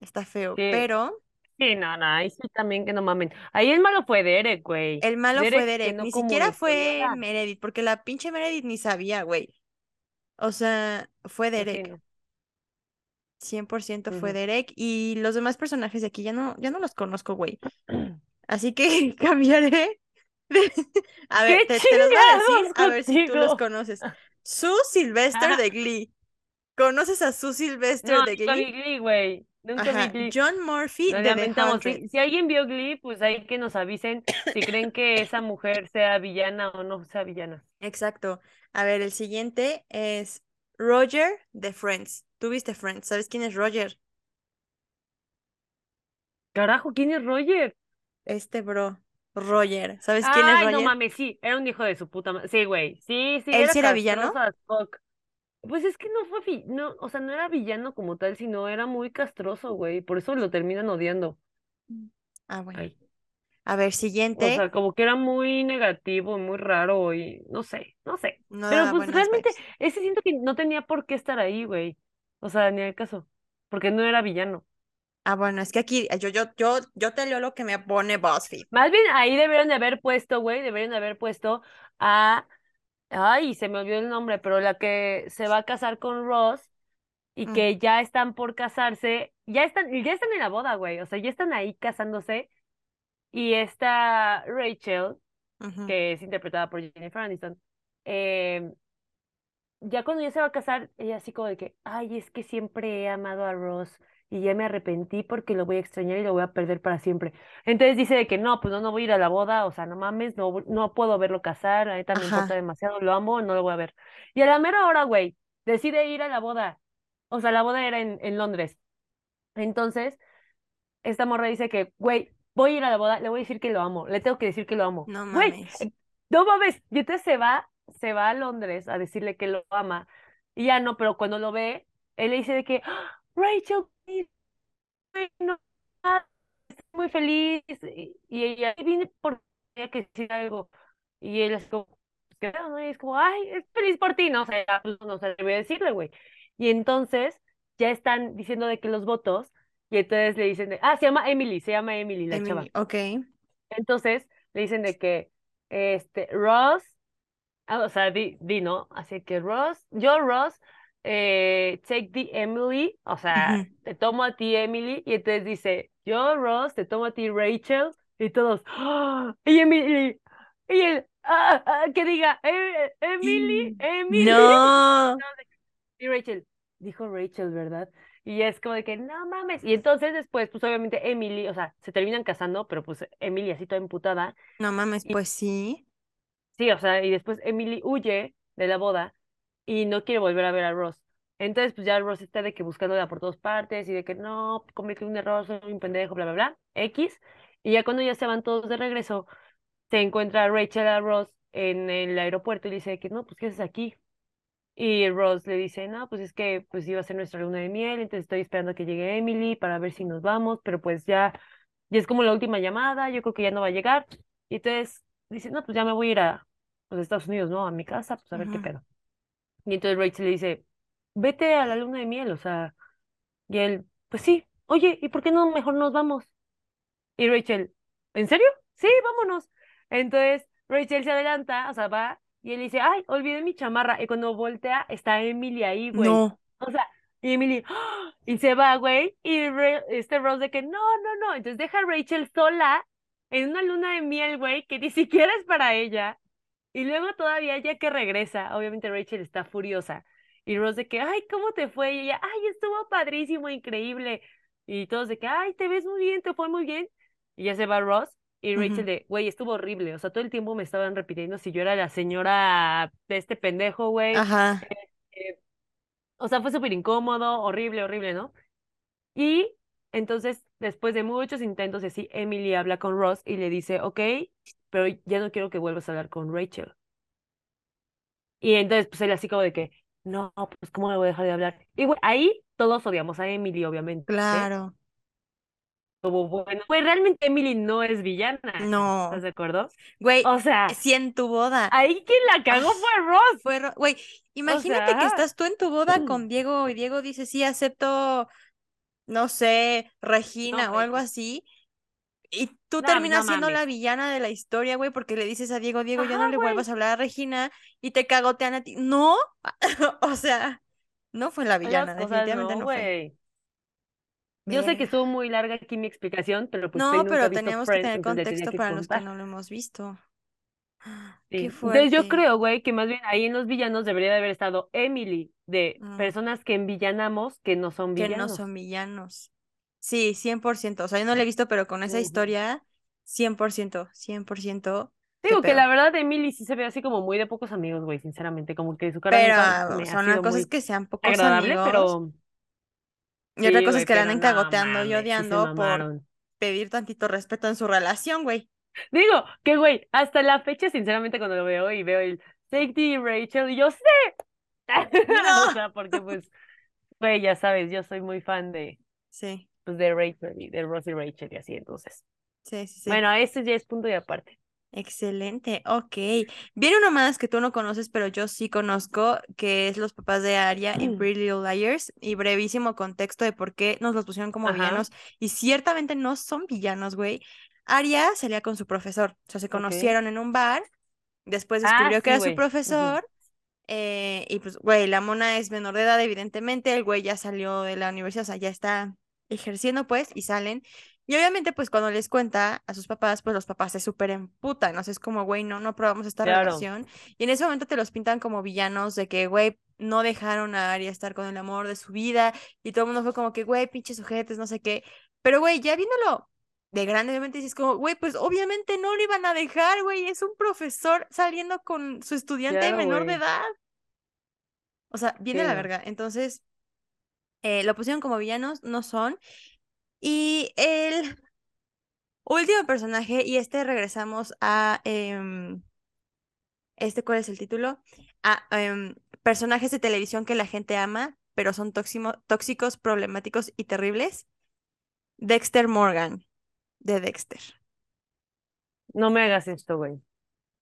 está feo, Sí, pero sí, no, no, ahí sí también que no mamen. Ahí el malo fue Derek, güey. el malo fue Derek no ni siquiera fue comunicó nada. Meredith, porque la pinche Meredith ni sabía, güey. O sea, fue Pues sí, Derek, no. 100% fue. Derek y los demás personajes de aquí ya no, ya no los conozco, güey. Así que cambiaré de... A ver, ¡Qué te, te los voy a decir chingados a ver si tú los conoces. Sue Sylvester de Glee. ¿Conoces a Sue Sylvester No, de Glee? Glee, güey. Nunca vi Glee. John Murphy Lo de lamentamos. Si, si alguien vio Glee, pues hay que nos avisen si creen que esa mujer sea villana o no sea villana. Exacto. A ver, el siguiente es Roger de Friends. ¿Tú viste Friends? ¿Sabes quién es Roger? Carajo, ¿quién es Roger? Este bro, Roger. ¿Sabes quién es Ay, no Roger? mames, sí, era un hijo de su puta madre. Sí, güey. Sí, sí, ¿Él era sí era villano? fuck. Pues es que no fue, no, o sea, no era villano como tal, sino era muy castroso, güey. Por eso lo terminan odiando. Ah, bueno. Ay. A ver, O siguiente. sea, como que era muy negativo, muy raro y no sé, no sé. No Pero pues realmente vibes. ese siento que no tenía por qué estar ahí, güey. O sea, ni al caso, porque no era villano. Ah, bueno, es que aquí yo, yo, yo, yo te leo lo que me pone BuzzFeed. Más bien ahí debieron de haber puesto, güey, deberían de haber puesto a Ay, se me olvidó el nombre, pero la que se va a casar con Ross y Mm, que ya están por casarse, ya están, ya están en la boda, güey, o sea, ya están ahí casándose y está Rachel, que es interpretada por Jennifer Aniston, eh, ya cuando ya se va a casar, ella así como de que, ay, es que siempre he amado a Ross y ya me arrepentí porque lo voy a extrañar y lo voy a perder para siempre. Entonces dice de que no, pues no, no voy a ir a la boda, o sea, no mames, no, no puedo verlo casar, la neta me importa Ajá, demasiado, lo amo, no lo voy a ver. Y a la mera hora, güey, decide ir a la boda. O sea, la boda era en, en Londres. Entonces, esta morra dice que, güey, voy a ir a la boda, le voy a decir que lo amo, le tengo que decir que lo amo. no Güey, mames. eh, no mames. Y entonces se va, se va a Londres a decirle que lo ama. Y ya no, pero cuando lo ve, él le dice de que, "Ah, Rachel, no, ah, estoy muy feliz. Y, ella, "Ay, vine por que decir algo. Y él es como, "Pues. Y es como, ay, es feliz por ti, ¿no? O sea, ya, pues, no se atrevió a decirle, güey. Y entonces ya están diciendo de que los votos, y entonces le dicen de, ah, se llama Emily, se llama Emily, la Emily, chava. ok. Entonces le dicen de que, este, Ross, ah, o sea, di, di, ¿no? Así que Ross, yo, Ross, eh, take the Emily, o sea, te tomo a ti, Emily, y entonces dice, yo, Ross, te tomo a ti, Rachel, y todos, ¡Ah! y Emily, y él, ah, ah, que diga, "Eh, Emily, Emily, No, y Rachel, dijo Rachel, ¿verdad? Y es como de que, no mames. Y entonces después, pues obviamente Emily, o sea, se terminan casando, pero pues Emily así toda emputada. no mames, Y pues sí. sí, o sea, y después Emily huye de la boda y no quiere volver a ver a Ross. Entonces, pues ya Ross está de que buscándola por todas partes y de que no, cometí un error, soy un pendejo, bla, bla, bla, X. Y ya cuando ya se van todos de regreso, se encuentra Rachel a Ross en el aeropuerto y le dice que no, pues, ¿qué haces aquí? Y Ross le dice, no, pues es que pues iba a ser nuestra luna de miel, entonces estoy esperando a que llegue Emily para ver si nos vamos, pero pues ya, ya es como la última llamada, yo creo que ya no va a llegar. Y entonces dice, no, pues ya me voy a ir a los Estados Unidos, ¿no? A mi casa, pues a ver qué pedo. Y entonces Rachel le dice, vete a la luna de miel, o sea, y él, pues sí, oye, ¿y por qué no mejor nos vamos? Y Rachel, ¿en serio? Sí, vámonos. Entonces Rachel se adelanta, o sea, va, y él dice, ay, olvidé mi chamarra. Y cuando voltea, está Emily ahí, güey. No, O sea, y Emily, ¡ah! y se va, güey, y Ra- este Rose de que, no, no, no. Entonces deja a Rachel sola en una luna de miel, güey, que ni siquiera es para ella. Y luego todavía ya que regresa, obviamente Rachel está furiosa. Y Rose de que, ay, ¿cómo te fue? Y ella, ay, estuvo padrísimo, increíble. Y todos de que, ay, te ves muy bien, te fue muy bien. Y ya se va Ross. Y Rachel de, güey, estuvo horrible. O sea, todo el tiempo me estaban repitiendo si yo era la señora de este pendejo, güey. Ajá, Eh, o sea, fue súper incómodo, horrible, horrible, ¿no? Y entonces, después de muchos intentos, así, Emily habla con Ross y le dice, ok, pero ya no quiero que vuelvas a hablar con Rachel. Y entonces, pues él así como de que, no, pues ¿cómo le voy a dejar de hablar? Y güey, ahí todos odiamos a Emily, obviamente. claro. Como bueno, pues realmente Emily no es villana, ¿estás No, de acuerdo? güey, O sea, si en tu boda. ahí quien la cagó fue Ross. fue, ro- güey, O imagínate que estás tú en tu boda con Diego y Diego dice, sí, acepto, no sé, no, Regina o algo así. Y tú No, no terminas siendo la villana de la historia, güey, porque le dices a Diego, Diego, ya no le güey. vuelvas a hablar a Regina y te cagotean a ti. No, o sea, no fue la villana, definitivamente no, no fue. Yo sé que estuvo muy larga aquí mi explicación, pero pues No, pero teníamos que tener contexto que para los que no lo hemos visto. Qué. Entonces yo creo, güey, que más bien ahí en los villanos debería de haber estado Emily, de Mm, personas que envillanamos que no son que no villanos. son villanos. Sí, 100%. O sea, yo no lo he visto, pero con esa Ujú. historia, 100%, 100%. ¿Qué Digo que la verdad Emily sí se ve así como muy de pocos amigos, güey, sinceramente, como que su cara Pero, ah, o me ha sea, una sido cosa es muy que sean pocos agradable, amigos pero y otra cosa es que la anden cagoteando y sí odiando por pedir tantito respeto en su relación, güey. Digo que, güey, hasta la fecha, sinceramente, cuando lo veo y veo el Safety Rachel, y yo sé, o sea, porque pues, güey, ya sabes, yo soy muy fan de, Sí, pues, de Rachel y de Rosie Rachel y así, entonces. sí, sí, sí. Bueno, este ya es punto y aparte. Excelente, ok. Viene uno más que tú no conoces, pero yo sí conozco, que es los papás de Arya en Pretty Little Liars, y brevísimo contexto de por qué nos los pusieron como Ajá, villanos, y ciertamente no son villanos, güey. Arya salía con su profesor, o sea, se conocieron en un bar, Después Ah, descubrió que era su profesor. Eh, y pues, güey, la mona es menor de edad, evidentemente. El güey ya salió de la universidad, o sea, ya está ejerciendo, pues, y salen. Y obviamente, pues, cuando les cuenta a sus papás, pues los papás se súper emputan. O sea, es como, güey, no, no probamos esta Claro. relación. Y en ese momento te los pintan como villanos de que, güey, no dejaron a Arya estar con el amor de su vida. Y todo el mundo fue como que, güey, pinches sujetes, no sé qué. Pero, güey, ya viéndolo de grande, obviamente dices como, güey, pues obviamente no lo iban a dejar, güey. Es un profesor saliendo con su estudiante Claro, menor de edad. O sea, viene Sí, la verga. Entonces, eh, lo pusieron como villanos, no son. Y el último personaje, y este regresamos a. em, este, ¿cuál es el título? A em, personajes de televisión que la gente ama, pero son tóximo- tóxicos, problemáticos y terribles. Dexter Morgan, de Dexter. No me hagas esto, güey.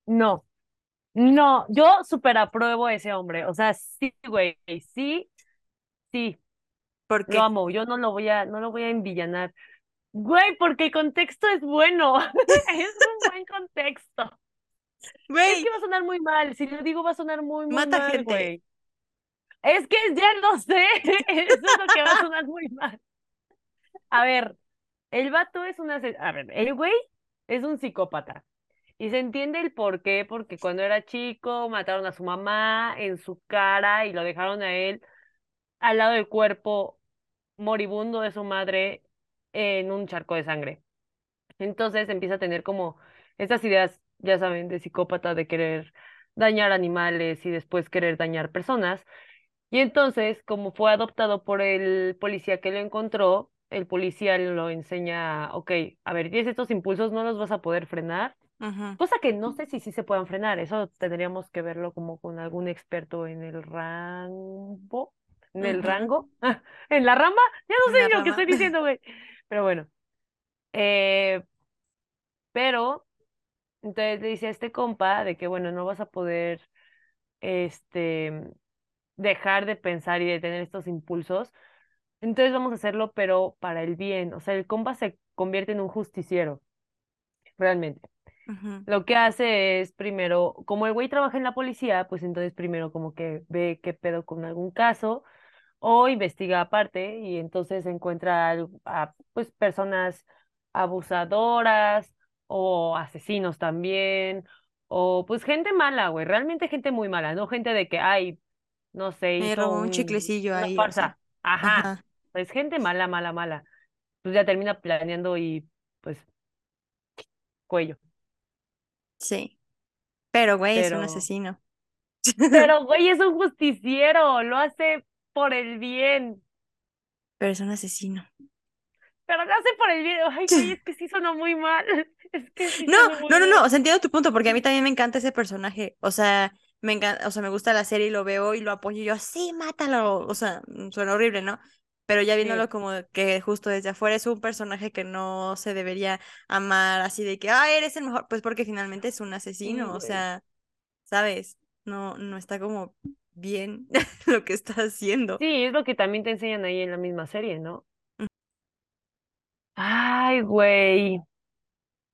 No. No, yo súper apruebo a ese hombre. O sea, sí, güey. Sí, sí. ¿Por Lo amo. Yo no lo voy a, no lo voy a envillanar. Güey, porque el contexto es bueno. Es un buen contexto. Es Güey, que va a sonar muy mal. Si lo digo, va a sonar muy, muy Mata mal, gente. güey. Es que ya lo sé. Eso es lo que va a sonar muy mal. A ver, el vato es una... A ver, el güey es un psicópata. Y se entiende el por qué, porque cuando era chico mataron a su mamá en su cara y lo dejaron a él al lado del cuerpo moribundo de su madre en un charco de sangre. Entonces empieza a tener como estas ideas, ya saben, de psicópata, de querer dañar animales y después querer dañar personas. Y entonces, como fue adoptado por el policía que lo encontró, el policía lo enseña, ok, a ver, tienes estos impulsos, no los vas a poder frenar. Cosa que no sé si sí se puedan frenar, eso tendríamos que verlo como con algún experto en el rango, en el rango, en la rama, ya no sé lo que rama. estoy diciendo, güey. Pero bueno, eh, pero entonces le dice a este compa de que, bueno, no vas a poder, este, dejar de pensar y de tener estos impulsos, entonces vamos a hacerlo, pero para el bien. O sea, el compa se convierte en un justiciero, realmente. Lo que hace es primero, como el güey trabaja en la policía, pues entonces primero como que ve qué pedo con algún caso o investiga aparte y entonces encuentra a, pues personas abusadoras o asesinos también o pues gente mala, güey, realmente gente muy mala, no gente de que, ay, no sé, Me hizo robó un chiclecillo ahí, o sea. farsa. Ajá, Ajá, pues gente mala, mala, mala. Pues ya termina planeando y pues cuello. sí. Pero, güey, es un Pero asesino. Pero, güey, es un justiciero, lo hace por el bien. Pero es un asesino. Pero lo hace por el bien. Ay, güey, es que sí sonó muy mal. Es que sí No, sonó muy no, no, no, o sea, entiendo tu punto, porque a mí también me encanta ese personaje. O sea, me encanta, o sea, me gusta la serie y lo veo y lo apoyo y yo, sí, mátalo. O sea, mm, suena horrible, ¿no? Pero ya viéndolo Sí, como que justo desde afuera es un personaje que no se debería amar así de que, ah, eres el mejor, pues porque finalmente es un sí, asesino, o sea, ¿sabes? No, no está como bien lo que está haciendo. Sí, es lo que también te enseñan ahí en la misma serie, ¿no? Ay, güey.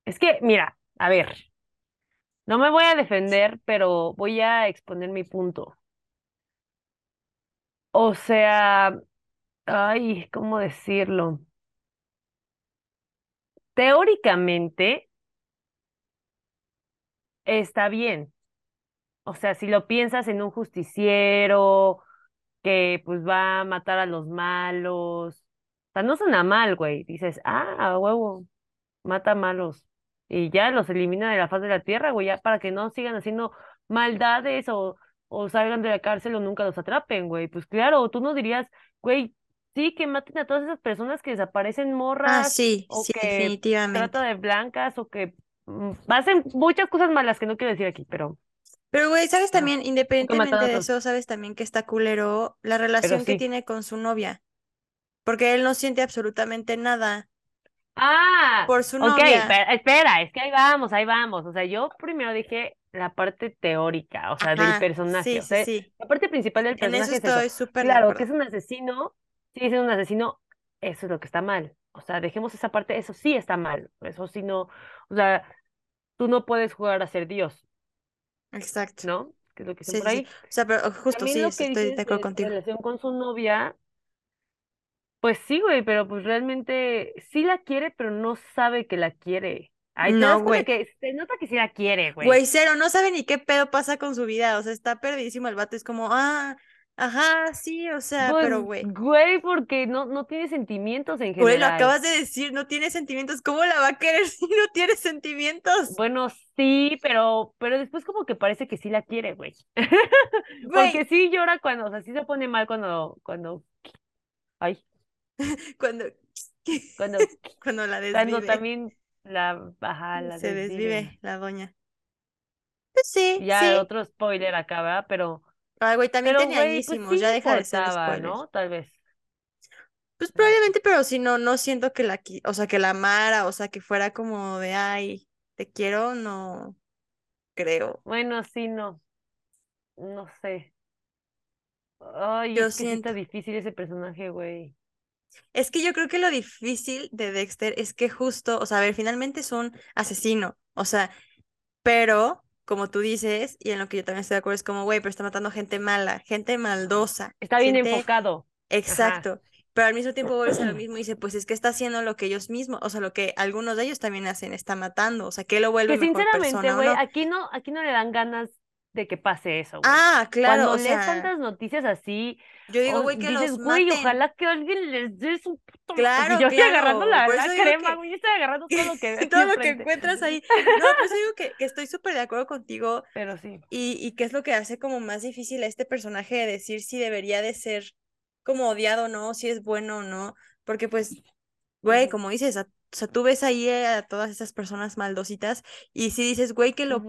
Es que, mira, a ver, no me voy a defender, pero voy a exponer mi punto. O sea, ay, ¿cómo decirlo? Teóricamente está bien. O sea, si lo piensas en un justiciero que pues va a matar a los malos, o sea, no suena mal, güey. Dices, ah, huevo, mata malos. Y ya los elimina de la faz de la tierra, güey, ya para que no sigan haciendo maldades o, o salgan de la cárcel o nunca los atrapen, güey. Pues claro, tú no dirías, güey, sí, que maten a todas esas personas que desaparecen Ah, morras sí, o sí, que definitivamente. trata de blancas o que mm, hacen muchas cosas malas que no quiero decir aquí, pero, Pero, güey, ¿sabes también, independientemente de eso, sabes también que está culero la relación que sí. tiene con su novia? Porque él no siente absolutamente nada Ah, por su ok, novia. pero espera, es que ahí vamos, ahí vamos. O sea, yo primero dije la parte teórica, o sea, del sí, personaje. O sí, sea, sí. la parte principal del En eso personaje es súper Claro, que es un asesino, sí, es un asesino, eso es lo que está mal. O sea, dejemos esa parte, eso sí está mal. Eso sí no, o sea, tú no puedes jugar a ser Dios. Exacto. ¿no? Que es lo que Sí, por sí. O sea, pero justo También sí, lo que estoy de acuerdo contigo. relación con su novia, pues sí, güey, pero pues realmente sí la quiere, pero no sabe que la quiere. Te No, güey. que se nota que sí la quiere, güey. Güey, cero, no sabe ni qué pedo pasa con su vida. O sea, está perdidísimo el vato. Es como, ah, ajá, sí, o sea, Pues, pero güey. güey, porque no, no tiene sentimientos en Güey, lo general. acabas de decir, no tiene sentimientos. ¿Cómo la va a querer si no tiene sentimientos? Bueno, sí, pero, pero después como que parece que sí la quiere, güey. Porque sí llora cuando, o sea, sí se pone mal cuando, cuando, ay, cuando, cuando, cuando la cuando desvive, también la, ajá, la se desvive la doña. Pues sí, Ya sí. otro spoiler acá, ¿verdad? Pero, Ay, güey, también pero, tenía güey, pues sí ya deja de ser spoiler. ¿no? Tal vez. Pues probablemente, pero si no, no siento que la, o sea, que la amara, o sea, que fuera como de, ay, te quiero, no creo. Bueno, sí, no, no sé. Ay, Yo es que siento. difícil ese personaje, güey. Es que yo creo que lo difícil de Dexter es que justo, o sea, a ver, finalmente es un asesino, o sea, pero como tú dices, y en lo que yo también estoy de acuerdo, es como, güey, pero está matando gente mala, gente maldosa, Está bien gente enfocado. Ajá. exacto. Pero al mismo tiempo vuelves a lo mismo y dice, pues es que está haciendo lo que ellos mismos, o sea, lo que algunos de ellos también hacen, está matando, o sea, que lo vuelve Que mejor sinceramente, güey, no. aquí no, aquí no le dan ganas de que pase eso, güey. Ah, claro, Cuando o lees sea, tantas noticias así, yo digo, güey, que dices, los güey, maten. ojalá que alguien les dé su puto... Claro, Yo estoy agarrando la, crema, que- güey, yo estoy agarrando todo lo que todo lo que encuentras ahí. No, por eso digo que, que estoy súper de acuerdo contigo Pero sí. y, y que es lo que hace como más difícil a este personaje de decir si debería de ser como odiado o no, si es bueno o no, porque pues, güey, como dices, a- o sea, tú ves ahí a todas esas personas maldositas y si dices, güey, que lo.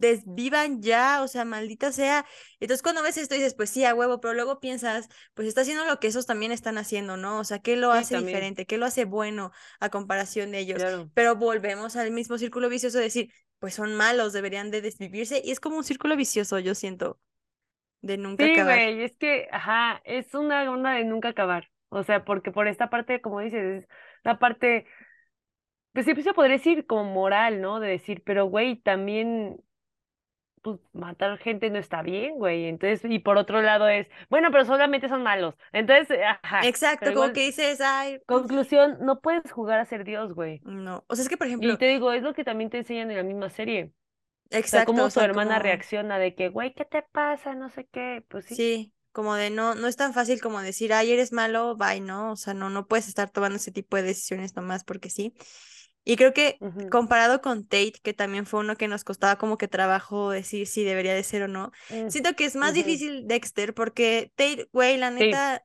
Desvivan ya, o sea, maldita sea. Entonces cuando ves esto dices, pues sí, a huevo, pero luego piensas, pues está haciendo lo que esos también están haciendo, ¿no? O sea, ¿qué lo Sí, hace también, diferente? ¿Qué lo hace bueno a comparación de ellos? claro. Pero volvemos al mismo círculo vicioso de decir, pues son malos, deberían de desvivirse y es como un círculo vicioso, yo siento, de nunca Sí, acabar. güey, es que, ajá, es una onda de nunca acabar. O sea, porque por esta parte, como dices, es la parte, pues sí, pues se podría decir como moral, ¿no? De decir, pero güey, también, pues matar gente no está bien, güey. Entonces, y por otro lado es, bueno, pero solamente son malos. Entonces, eh, ajá, Exacto, como igual, que dices, ay, mm, conclusión, no puedes jugar a ser Dios, güey. no. O sea, es que, por Y ejemplo, te digo, es lo que también te enseñan en la misma serie. O sea, exacto, cómo o su sea, hermana como... reacciona de que, güey, ¿qué te pasa? No sé qué. Pues sí. Sí, como de no, no es tan fácil como decir, ay, eres malo, bye, ¿no? O sea, no, no puedes estar tomando ese tipo de decisiones nomás porque sí. Y creo que comparado con Tate, que también fue uno que nos costaba como que trabajo decir si debería de ser o no, siento que es más difícil Dexter porque Tate, güey, la neta,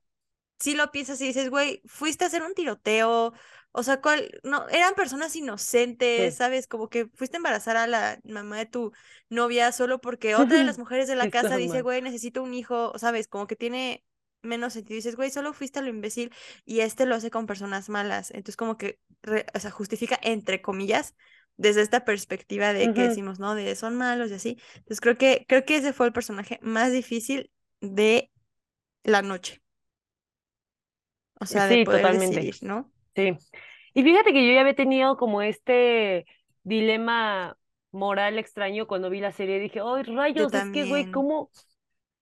sí lo piensas y dices, güey, fuiste a hacer un tiroteo, o sea, ¿cuál? No, eran personas inocentes, Sí. ¿sabes? Como que fuiste a embarazar a la mamá de tu novia solo porque otra de las mujeres de la casa dice, güey, necesito un hijo, ¿sabes? Como que tiene menos sentido. Dices, güey, solo fuiste a lo imbécil y este lo hace con personas malas. Entonces, como que, re- o sea, justifica, entre comillas, desde esta perspectiva de que decimos, ¿no? De son malos y así. Entonces, creo que, creo que ese fue el personaje más difícil de la noche. O sea, de Sí, poder totalmente. decidir, ¿no? Sí. Y fíjate que yo ya había tenido como este dilema moral extraño cuando vi la serie. Dije, ¡ay, Yo rayos! Es que, güey. ¿cómo,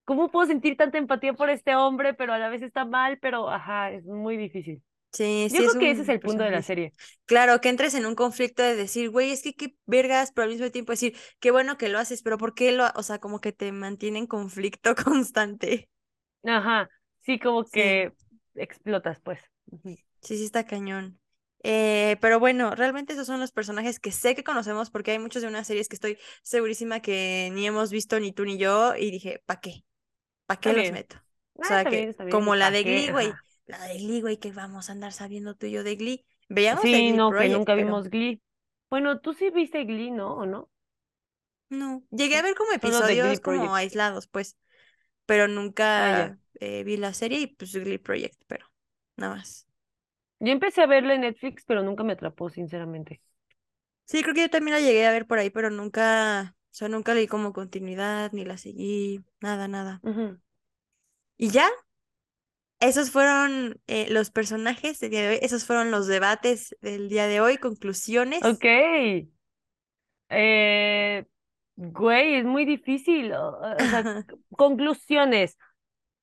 cómo puedo sentir tanta empatía por este hombre, pero a la vez está mal? Pero, ajá, es muy difícil. Sí, Yo sí, es creo que ese es el punto de la serie. Claro, que entres en un conflicto de decir, güey, es que qué vergas, pero al mismo tiempo decir, qué bueno que lo haces, pero ¿por qué lo, ha-?" o sea, como que te mantiene en conflicto constante. Ajá, sí, como Sí, que explotas, pues. Sí, sí está cañón. Eh, pero bueno, realmente esos son los personajes que sé que conocemos porque hay muchos de unas series que estoy segurísima que ni hemos visto ni tú ni yo y dije, ¿para qué? ¿Para qué los meto? O Ah, sea, que bien. como la ¿Para de? Glee, güey, la de Glee, güey, que vamos a andar sabiendo tú y yo de Glee. Veíamos Sí, Glee no, que Project, nunca pero vimos Glee. Bueno, tú sí viste Glee, ¿no? ¿O no? no. Llegué a ver como episodios como Project. aislados, pues, pero Ah, nunca eh, vi la serie y pues Glee Project, pero nada más. Yo empecé a verla en Netflix, pero nunca me atrapó, sinceramente. Sí, creo que yo también la llegué a ver por ahí, pero nunca, o sea, nunca le di como continuidad, ni la seguí, nada, nada. Y ya, esos fueron eh, los personajes del día de hoy, esos fueron los debates del día de hoy, conclusiones. Ok. Eh, Güey, es muy difícil. O, o sea, conclusiones.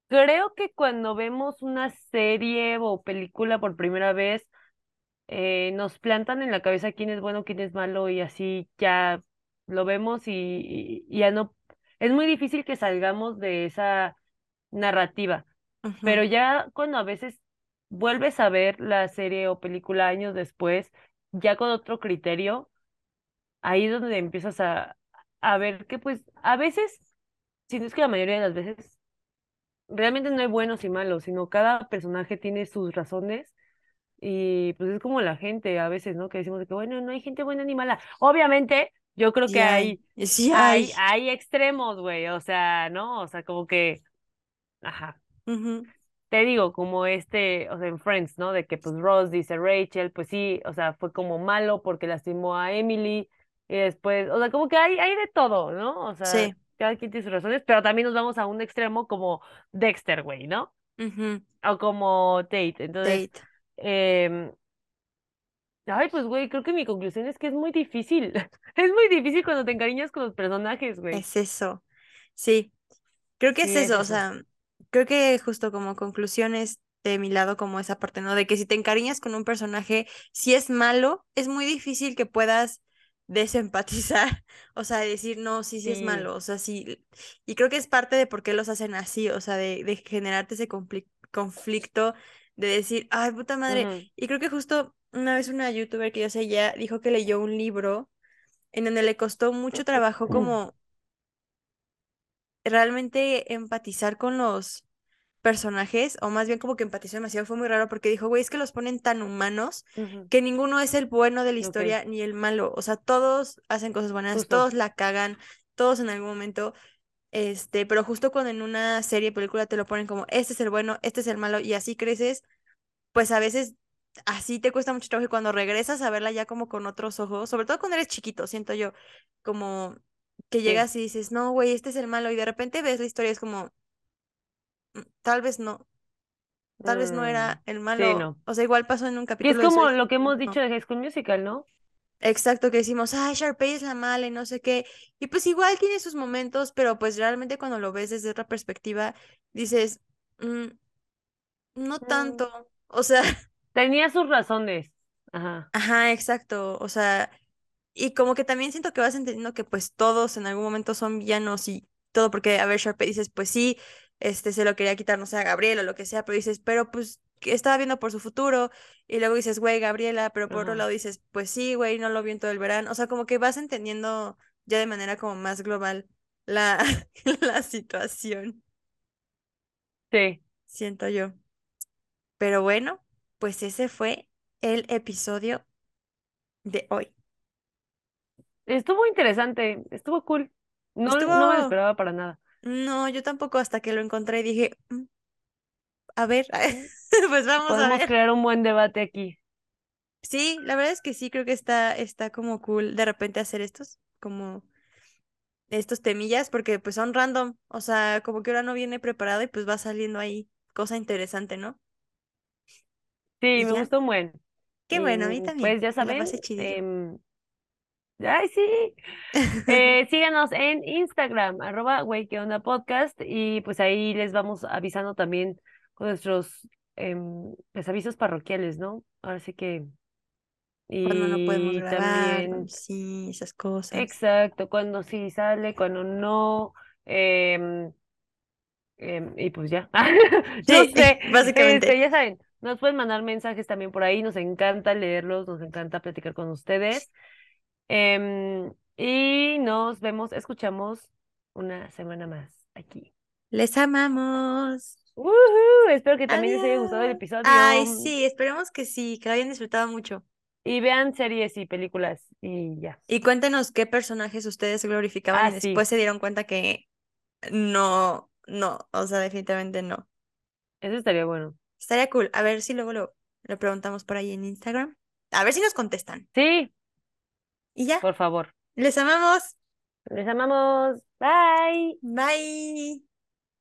Creo que cuando vemos una serie o película por primera vez, eh, nos plantan en la cabeza quién es bueno, quién es malo y así ya lo vemos y, ya no. Es muy difícil que salgamos de esa narrativa, pero ya cuando a veces vuelves a ver la serie o película años después, ya con otro criterio, ahí es donde empiezas a, a ver que pues a veces, si no es que la mayoría de las veces, realmente no hay buenos y malos, sino cada personaje tiene sus razones y pues es como la gente a veces, ¿no? Que decimos de que, bueno, no hay gente buena ni mala. Obviamente, yo creo Sí que hay, hay, sí hay. hay, hay extremos, güey, o sea, ¿no? O sea, como que, ajá. Te digo, como este, o sea, en Friends, ¿no? De que pues Ross dice Rachel, pues sí, o sea, fue como malo porque lastimó a Emily y después, o sea, como que hay, hay de todo, ¿no? O sea, Sí. cada quien tiene sus razones, pero también nos vamos a un extremo como Dexter, güey, ¿no? O como Tate. Entonces, Date. eh, ay, pues, güey, creo que mi conclusión es que es muy difícil. Es muy difícil cuando te encariñas con los personajes, güey. Es eso. Sí. Creo que es eso, o sea, creo que justo como conclusiones de mi lado, como esa parte, ¿no? De que si te encariñas con un personaje, si es malo, es muy difícil que puedas desempatizar, o sea, decir, no, sí, sí es malo, o sea, sí, y creo que es parte de por qué los hacen así, o sea, de, de generarte ese conflic- conflicto, de decir, ay, puta madre, y creo que justo una vez una youtuber que yo sé ya dijo que leyó un libro en donde le costó mucho trabajo como realmente empatizar con los personajes, o más bien como que empatizó demasiado, fue muy raro porque dijo, güey, es que los ponen tan humanos que ninguno es el bueno de la historia ni el malo, o sea, todos hacen cosas buenas, justo. todos la cagan, todos en algún momento, este, pero justo cuando en una serie, película te lo ponen como, este es el bueno, este es el malo, y así creces, pues a veces así te cuesta mucho trabajo y cuando regresas a verla ya como con otros ojos, sobre todo cuando eres chiquito, siento yo, como que Sí. llegas y dices, no, güey, este es el malo, y de repente ves la historia, es como, "Mm, tal vez no, tal vez no Mm, era el sí, malo, no. o sea, igual pasó en un Y es capítulo Soy como lo que hemos dicho no. de High School Musical, ¿no? Exacto, que decimos, ay, Sharpay es la mala y no sé qué, y pues igual tiene sus momentos, pero pues realmente cuando lo ves desde otra perspectiva, dices, "Mm, no tanto, o sea, Tenía sus razones. Ajá. ajá, exacto, o sea, Y como que también siento que vas entendiendo que pues todos en algún momento son villanos y todo, porque a ver, Sharpay dices, pues sí, este se lo quería quitar, no sé, a Gabriel o lo que sea, pero dices, pero pues que estaba viendo por su futuro, y luego dices, güey, Gabriela, pero por otro lado dices, pues sí, güey, no lo vi en todo el verano, o sea, como que vas entendiendo ya de manera como más global la, la situación, Sí. siento yo. Pero bueno, pues ese fue el episodio de hoy. Estuvo interesante, estuvo cool. No, no me lo esperaba para nada. no, yo tampoco hasta que lo encontré y dije, "Mm, A ver, pues vamos a ver. crear un buen debate aquí. Sí, la verdad es que sí, creo que está, está como cool de repente hacer estos, como estos temillas, porque pues son random, o sea, como que ahora no viene preparado y pues va saliendo ahí cosa interesante, ¿no? Sí, me ya, gustó un buen. qué bueno, a mí mm, también, pues ya saben, em, ay, sí. Eh, síganos en Instagram, arroba güey, qué onda podcast, y pues ahí les vamos avisando también con nuestros pues, avisos parroquiales, ¿no? Ahora sí que, Cuando no podemos grabar, también, sí, esas cosas. exacto, cuando sí sale, cuando no, em, y pues ya, Sí, sé, este, básicamente. ya saben, nos pueden mandar mensajes también por ahí, nos encanta leerlos, nos encanta platicar con ustedes. Em, y nos vemos, escuchamos una semana más aquí. Les amamos. ¡Woohoo! Espero que también les haya gustado el Adiós. Ay, episodio sí, esperemos que sí, que lo hayan disfrutado mucho. y vean series y películas y ya. Y cuéntenos qué personajes ustedes glorificaban Ah, y después sí, se dieron cuenta que no, no, o sea, definitivamente no. eso estaría bueno. Estaría cool. A ver si luego lo, lo preguntamos por ahí en Instagram. A ver si nos contestan. Sí, Y ya, por favor. les amamos. Les amamos. Bye. Bye.